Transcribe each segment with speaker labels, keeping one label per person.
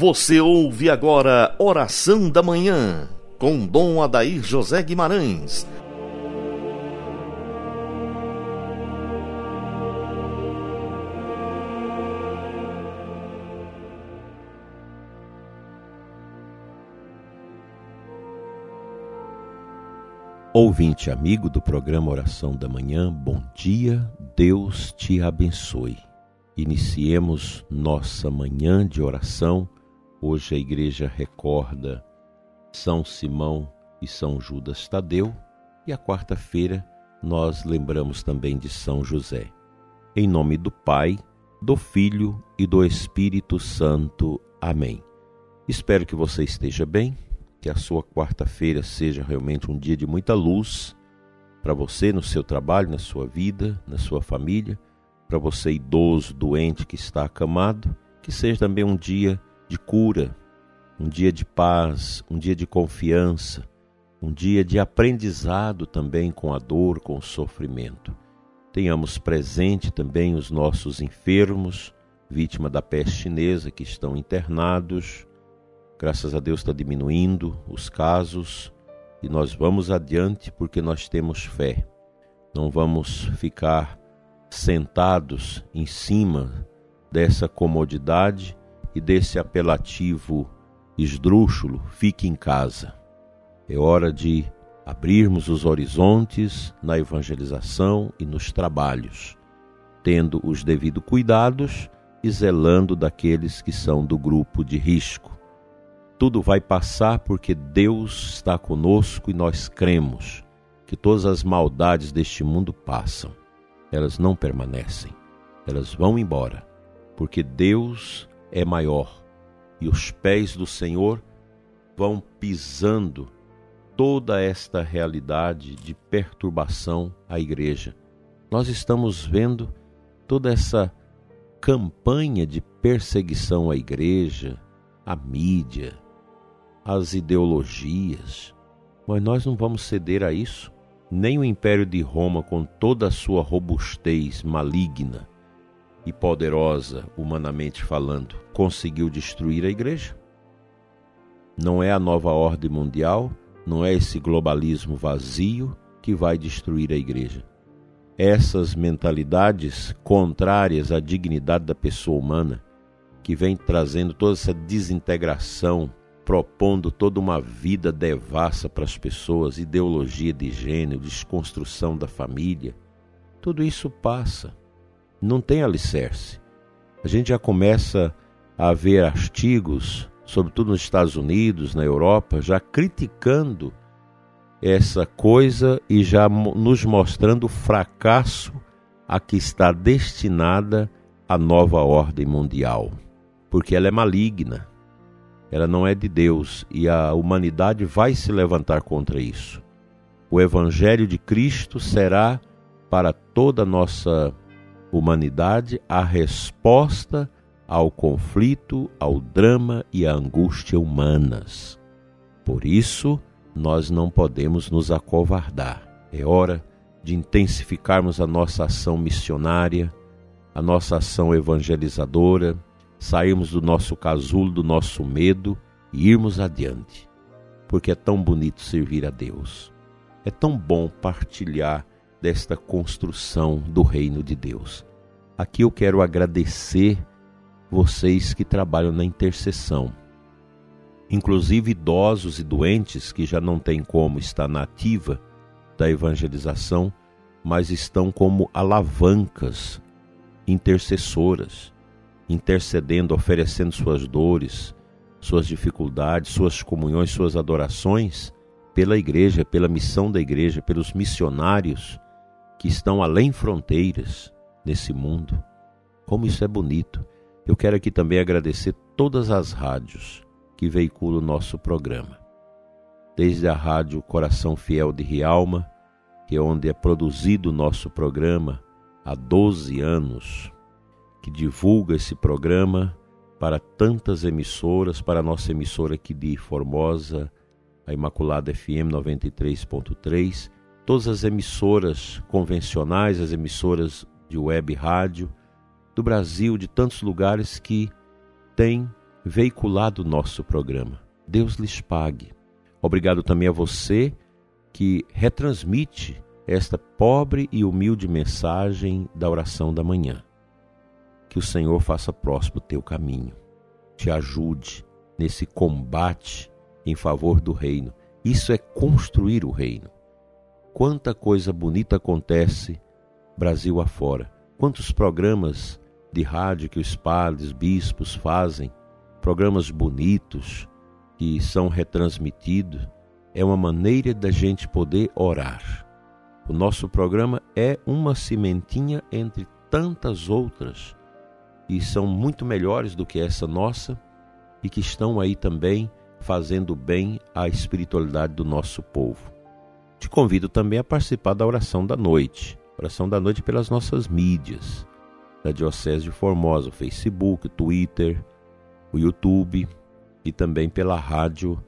Speaker 1: Você ouve agora Oração da Manhã, com Dom Adair José Guimarães.
Speaker 2: Ouvinte amigo do programa Oração da Manhã, bom dia, Deus te abençoe. Iniciemos nossa manhã de oração Hoje a igreja recorda São Simão e São Judas Tadeu e a quarta-feira nós lembramos também de São José. Em nome do Pai, do Filho e do Espírito Santo. Amém. Espero que você esteja bem, que a sua quarta-feira seja realmente um dia de muita luz para você no seu trabalho, na sua vida, na sua família, para você idoso, doente que está acamado, que seja também um dia de cura, um dia de paz, um dia de confiança, um dia de aprendizado também com a dor, com o sofrimento. Tenhamos presente também os nossos enfermos, vítima da peste chinesa, que estão internados. Graças a Deus está diminuindo os casos e nós vamos adiante porque nós temos fé. Não vamos ficar sentados em cima dessa comodidade e desse apelativo esdrúxulo, fique em casa. É hora de abrirmos os horizontes na evangelização e nos trabalhos, tendo os devidos cuidados e zelando daqueles que são do grupo de risco. Tudo vai passar porque Deus está conosco e nós cremos que todas as maldades deste mundo passam. Elas não permanecem, elas vão embora, porque Deus é maior e os pés do Senhor vão pisando toda esta realidade de perturbação à igreja. Nós estamos vendo toda essa campanha de perseguição à igreja, à mídia, às ideologias, mas nós não vamos ceder a isso. Nem o Império de Roma, com toda a sua robustez maligna, e poderosa, humanamente falando, conseguiu destruir a igreja? Não é a nova ordem mundial, não é esse globalismo vazio que vai destruir a igreja. Essas mentalidades contrárias à dignidade da pessoa humana, que vem trazendo toda essa desintegração, propondo toda uma vida devassa para as pessoas, ideologia de gênero, desconstrução da família, tudo isso passa não tem alicerce. A gente já começa a ver artigos, sobretudo nos Estados Unidos, na Europa, já criticando essa coisa e já nos mostrando o fracasso a que está destinada a nova ordem mundial, porque ela é maligna, ela não é de Deus e a humanidade vai se levantar contra isso. O Evangelho de Cristo será para toda a nossa humanidade a resposta ao conflito, ao drama e à angústia humanas. Por isso, nós não podemos nos acovardar. É hora de intensificarmos a nossa ação missionária, a nossa ação evangelizadora, sairmos do nosso casulo, do nosso medo e irmos adiante. Porque é tão bonito servir a Deus. É tão bom partilhar desta construção do reino de Deus. Aqui eu quero agradecer vocês que trabalham na intercessão, inclusive idosos e doentes que já não têm como estar na ativa da evangelização, mas estão como alavancas intercessoras, intercedendo, oferecendo suas dores, suas dificuldades, suas comunhões, suas adorações pela igreja, pela missão da igreja, pelos missionários que estão além fronteiras nesse mundo. Como isso é bonito. Eu quero aqui também agradecer todas as rádios que veiculam o nosso programa. Desde a rádio Coração Fiel de Rialma, que é onde é produzido o nosso programa há 12 anos, que divulga esse programa para tantas emissoras, para a nossa emissora aqui de Formosa, a Imaculada FM 93.3, todas as emissoras convencionais, as emissoras de web rádio do Brasil, de tantos lugares que têm veiculado o nosso programa. Deus lhes pague. Obrigado também a você que retransmite esta pobre e humilde mensagem da oração da manhã. Que o Senhor faça próspero o teu caminho, te ajude nesse combate em favor do reino. Isso é construir o reino. Quanta coisa bonita acontece Brasil afora. Quantos programas de rádio que os padres, bispos fazem, programas bonitos que são retransmitidos, é uma maneira da gente poder orar. O nosso programa é uma cimentinha entre tantas outras e são muito melhores do que essa nossa e que estão aí também fazendo bem à espiritualidade do nosso povo. Te convido também a participar da oração da noite, oração da noite pelas nossas mídias, da Diocese de Formosa, o Facebook, o Twitter, o YouTube e também pela rádio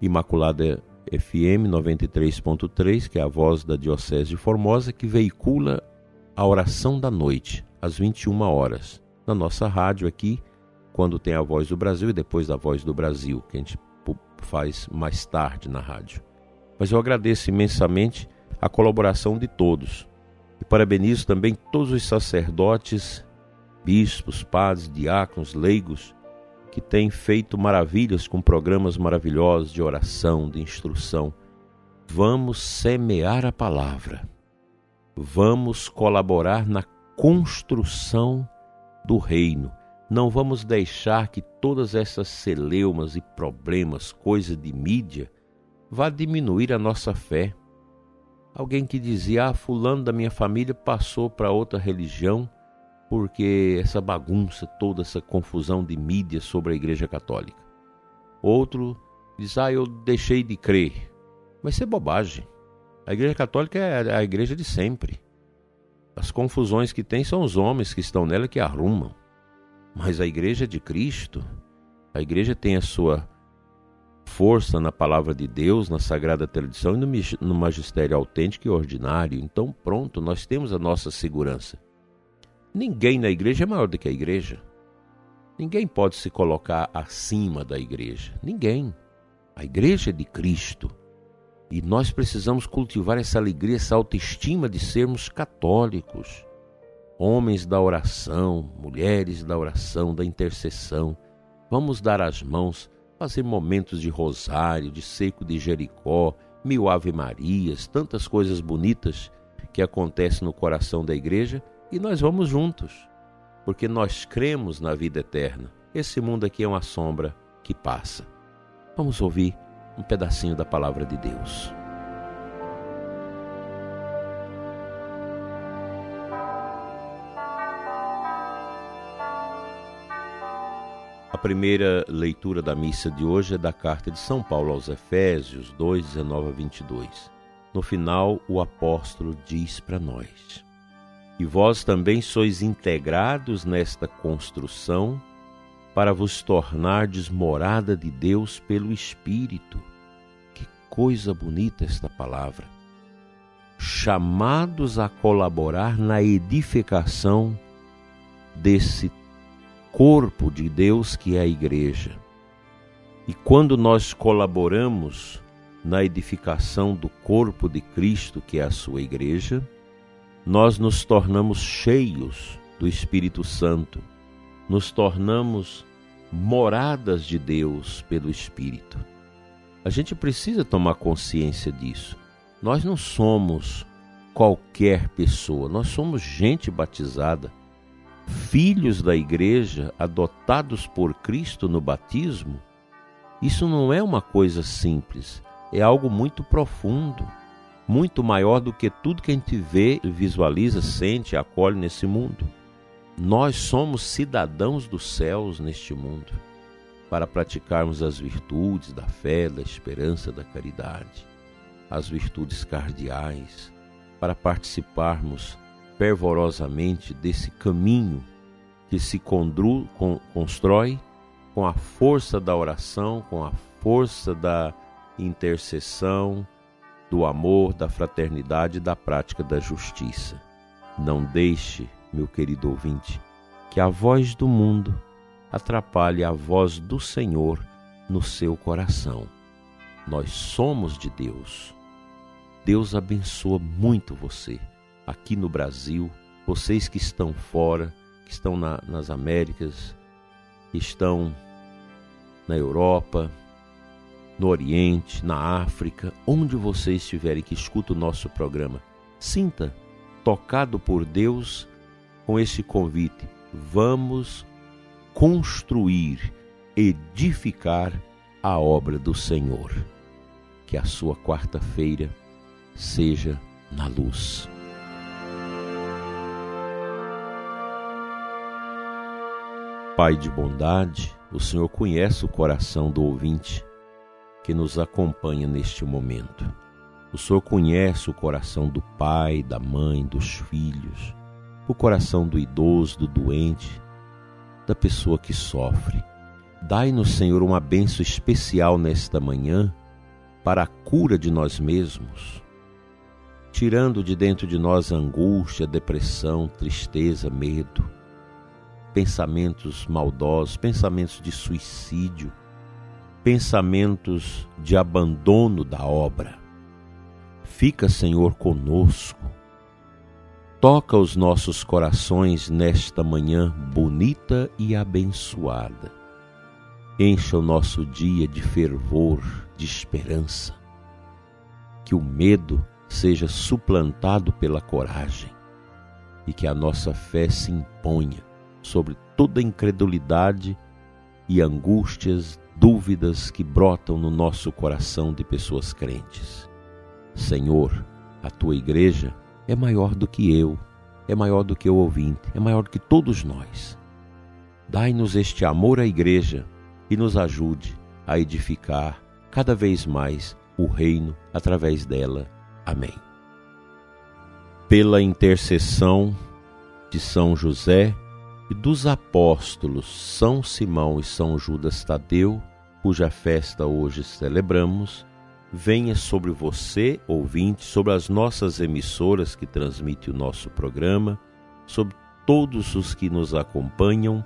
Speaker 2: Imaculada FM 93.3, que é a voz da Diocese de Formosa, que veicula a oração da noite, às 21 horas, na nossa rádio aqui, quando tem a Voz do Brasil e depois da Voz do Brasil, que a gente faz mais tarde na rádio. Mas eu agradeço imensamente a colaboração de todos. E parabenizo também todos os sacerdotes, bispos, padres, diáconos, leigos, que tem feito maravilhas com programas maravilhosos de oração, de instrução. Vamos semear a palavra. Vamos colaborar na construção do reino. Não vamos deixar que todas essas celeumas e problemas, coisa de mídia, vá diminuir a nossa fé. Alguém que dizia: "Ah, fulano da minha família passou para outra religião, porque essa bagunça, toda essa confusão de mídia sobre a Igreja Católica. Outro diz: Ah, eu deixei de crer. Mas isso é bobagem. A Igreja Católica é a igreja de sempre. As confusões que tem são os homens que estão nela que arrumam. Mas a Igreja de Cristo, a Igreja tem a sua força na palavra de Deus, na sagrada tradição e no magistério autêntico e ordinário. Então, pronto, nós temos a nossa segurança. Ninguém na igreja é maior do que a igreja. Ninguém pode se colocar acima da igreja. Ninguém. A igreja é de Cristo. E nós precisamos cultivar essa alegria, essa autoestima de sermos católicos. Homens da oração, mulheres da oração, da intercessão. Vamos dar as mãos, fazer momentos de rosário, de seco de Jericó, mil ave-marias, tantas coisas bonitas que acontecem no coração da igreja e nós vamos juntos, porque nós cremos na vida eterna. Esse mundo aqui é uma sombra que passa. Vamos ouvir um pedacinho da palavra de Deus. Primeira leitura da missa de hoje é da carta de São Paulo aos Efésios 2, 19 a 22. No final, o apóstolo diz para nós: e vós também sois integrados nesta construção para vos tornardes morada de Deus pelo Espírito. Que coisa bonita esta palavra! Chamados a colaborar na edificação desse corpo de Deus que é a igreja. E quando nós colaboramos na edificação do corpo de Cristo, que é a sua igreja, nós nos tornamos cheios do Espírito Santo, nos tornamos moradas de Deus pelo Espírito. A gente precisa tomar consciência disso. Nós não somos qualquer pessoa, nós somos gente batizada, filhos da igreja, adotados por Cristo no batismo. Isso não é uma coisa simples, é algo muito profundo muito maior do que tudo que a gente vê, visualiza, sente, acolhe nesse mundo. Nós somos cidadãos dos céus neste mundo para praticarmos as virtudes da fé, da esperança, da caridade, as virtudes cardeais, para participarmos fervorosamente desse caminho que se condru, con, constrói com a força da oração, com a força da intercessão, do amor, da fraternidade e da prática da justiça. Não deixe, meu querido ouvinte, que a voz do mundo atrapalhe a voz do Senhor no seu coração. Nós somos de Deus. Deus abençoa muito você aqui no Brasil, vocês que estão fora, que estão na, nas Américas, que estão na Europa, no Oriente, na África, onde você estiver que escuta o nosso programa. Sinta tocado por Deus com esse convite. Vamos construir, edificar a obra do Senhor. Que a sua quarta-feira seja na luz. Pai de bondade, o Senhor conhece o coração do ouvinte que nos acompanha neste momento. O Senhor conhece o coração do pai, da mãe, dos filhos, o coração do idoso, do doente, da pessoa que sofre. Dai-nos, Senhor, uma benção especial nesta manhã para a cura de nós mesmos, tirando de dentro de nós angústia, depressão, tristeza, medo, pensamentos maldosos, pensamentos de suicídio, pensamentos de abandono da obra. Fica, Senhor, conosco. Toca os nossos corações nesta manhã bonita e abençoada. Encha o nosso dia de fervor, de esperança. Que o medo seja suplantado pela coragem e que a nossa fé se imponha sobre toda incredulidade e angústias dúvidas que brotam no nosso coração de pessoas crentes. Senhor, a tua igreja é maior do que eu, é maior do que o ouvinte, é maior do que todos nós. Dai-nos este amor à igreja e nos ajude a edificar cada vez mais o reino através dela. Amém. Pela intercessão de São José e dos apóstolos São Simão e São Judas Tadeu, cuja festa hoje celebramos, venha sobre você, ouvinte, sobre as nossas emissoras que transmitem o nosso programa, sobre todos os que nos acompanham,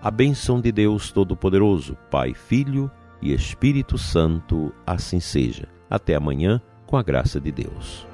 Speaker 2: a benção de Deus Todo-Poderoso, Pai, Filho e Espírito Santo, assim seja. Até amanhã, com a graça de Deus.